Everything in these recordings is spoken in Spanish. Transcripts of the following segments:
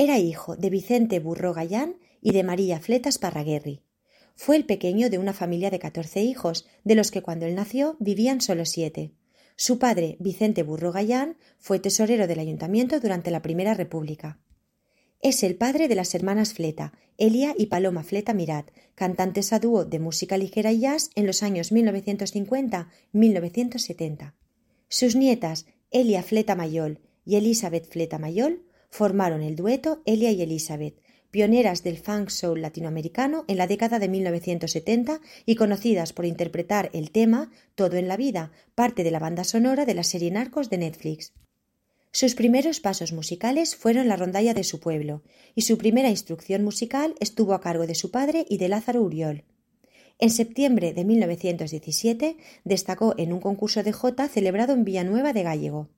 Era hijo de Vicente Burro Gallán y de María Fletas Parraguerri. Fue el pequeño de una familia de catorce hijos, de los que cuando él nació vivían solo siete. Su padre, Vicente Burro Gallán, fue tesorero del ayuntamiento durante la Primera República. Es el padre de las hermanas Fleta, Elia y Paloma Fleta Mirat, cantantes a dúo de música ligera y jazz en los años 1950-1970. Sus nietas, Elia Fleta Mayol y Elizabeth Fleta Mayol, formaron el dueto Elia y Elizabeth, pioneras del funk soul latinoamericano en la década de 1970 y conocidas por interpretar el tema Todo en la vida, parte de la banda sonora de la serie Narcos de Netflix. Sus primeros pasos musicales fueron la rondalla de su pueblo, y su primera instrucción musical estuvo a cargo de su padre y de Lázaro Uriol. En septiembre de 1917 destacó en un concurso de jota celebrado en Villanueva de Gallego.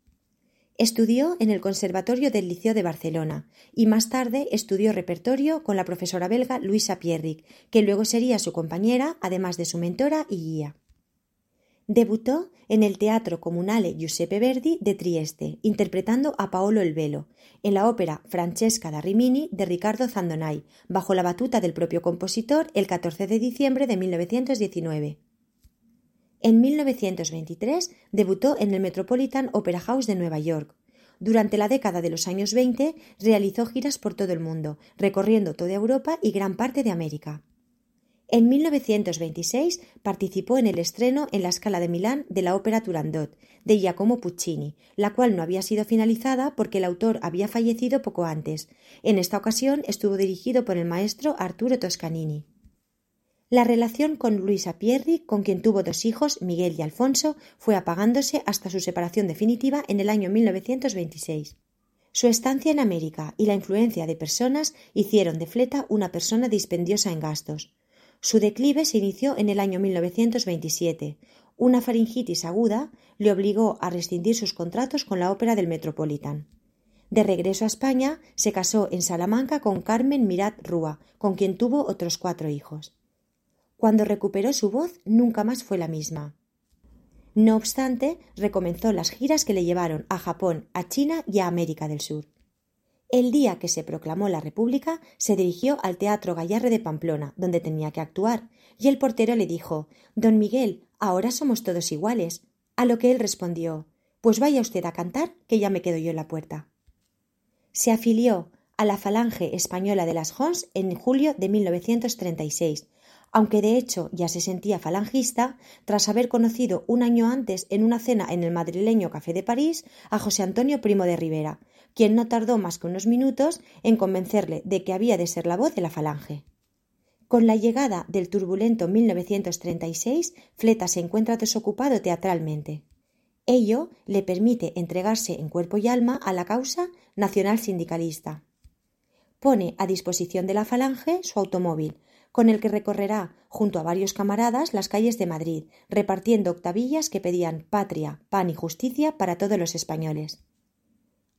Estudió en el Conservatorio del Liceo de Barcelona y más tarde estudió repertorio con la profesora belga Luisa Pierrick, que luego sería su compañera, además de su mentora y guía. Debutó en el Teatro Comunale Giuseppe Verdi de Trieste, interpretando a Paolo el Velo, en la ópera Francesca da Rimini de Ricardo Zandonai, bajo la batuta del propio compositor el 14 de diciembre de 1919. En 1923 debutó en el Metropolitan Opera House de Nueva York. Durante la década de los años 20 realizó giras por todo el mundo, recorriendo toda Europa y gran parte de América. En 1926 participó en el estreno en la Scala de Milán de la ópera Turandot de Giacomo Puccini, la cual no había sido finalizada porque el autor había fallecido poco antes. En esta ocasión estuvo dirigido por el maestro Arturo Toscanini. La relación con Luisa Pierri, con quien tuvo dos hijos, Miguel y Alfonso, fue apagándose hasta su separación definitiva en el año 1926. Su estancia en América y la influencia de personas hicieron de Fleta una persona dispendiosa en gastos. Su declive se inició en el año 1927. Una faringitis aguda le obligó a rescindir sus contratos con la ópera del Metropolitan. De regreso a España, se casó en Salamanca con Carmen Mirat Rúa, con quien tuvo otros cuatro hijos. Cuando recuperó su voz, nunca más fue la misma. No obstante, recomenzó las giras que le llevaron a Japón, a China y a América del Sur. El día que se proclamó la República, se dirigió al Teatro Gallarre de Pamplona, donde tenía que actuar, y el portero le dijo Don Miguel, ahora somos todos iguales. A lo que él respondió Pues vaya usted a cantar, que ya me quedo yo en la puerta. Se afilió a la Falange Española de las Jons en julio de 1936, aunque de hecho ya se sentía falangista tras haber conocido un año antes en una cena en el madrileño Café de París a José Antonio Primo de Rivera, quien no tardó más que unos minutos en convencerle de que había de ser la voz de la falange. Con la llegada del turbulento 1936, Fleta se encuentra desocupado teatralmente. Ello le permite entregarse en cuerpo y alma a la causa nacional sindicalista. Pone a disposición de la falange su automóvil, con el que recorrerá, junto a varios camaradas, las calles de Madrid, repartiendo octavillas que pedían patria, pan y justicia para todos los españoles.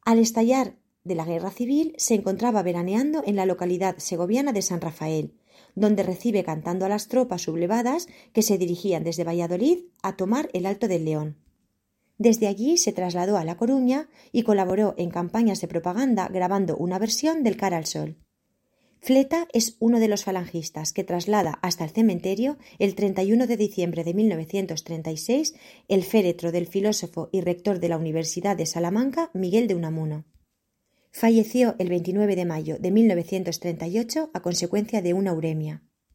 Al estallar de la guerra civil, se encontraba veraneando en la localidad segoviana de San Rafael, donde recibe cantando a las tropas sublevadas que se dirigían desde Valladolid a tomar el Alto del León. Desde allí se trasladó a La Coruña y colaboró en campañas de propaganda grabando una versión del Cara al Sol. Fleta es uno de los falangistas que traslada hasta el cementerio el 31 de diciembre de 1936 el féretro del filósofo y rector de la Universidad de Salamanca, Miguel de Unamuno. Falleció el 29 de mayo de 1938 a consecuencia de una uremia.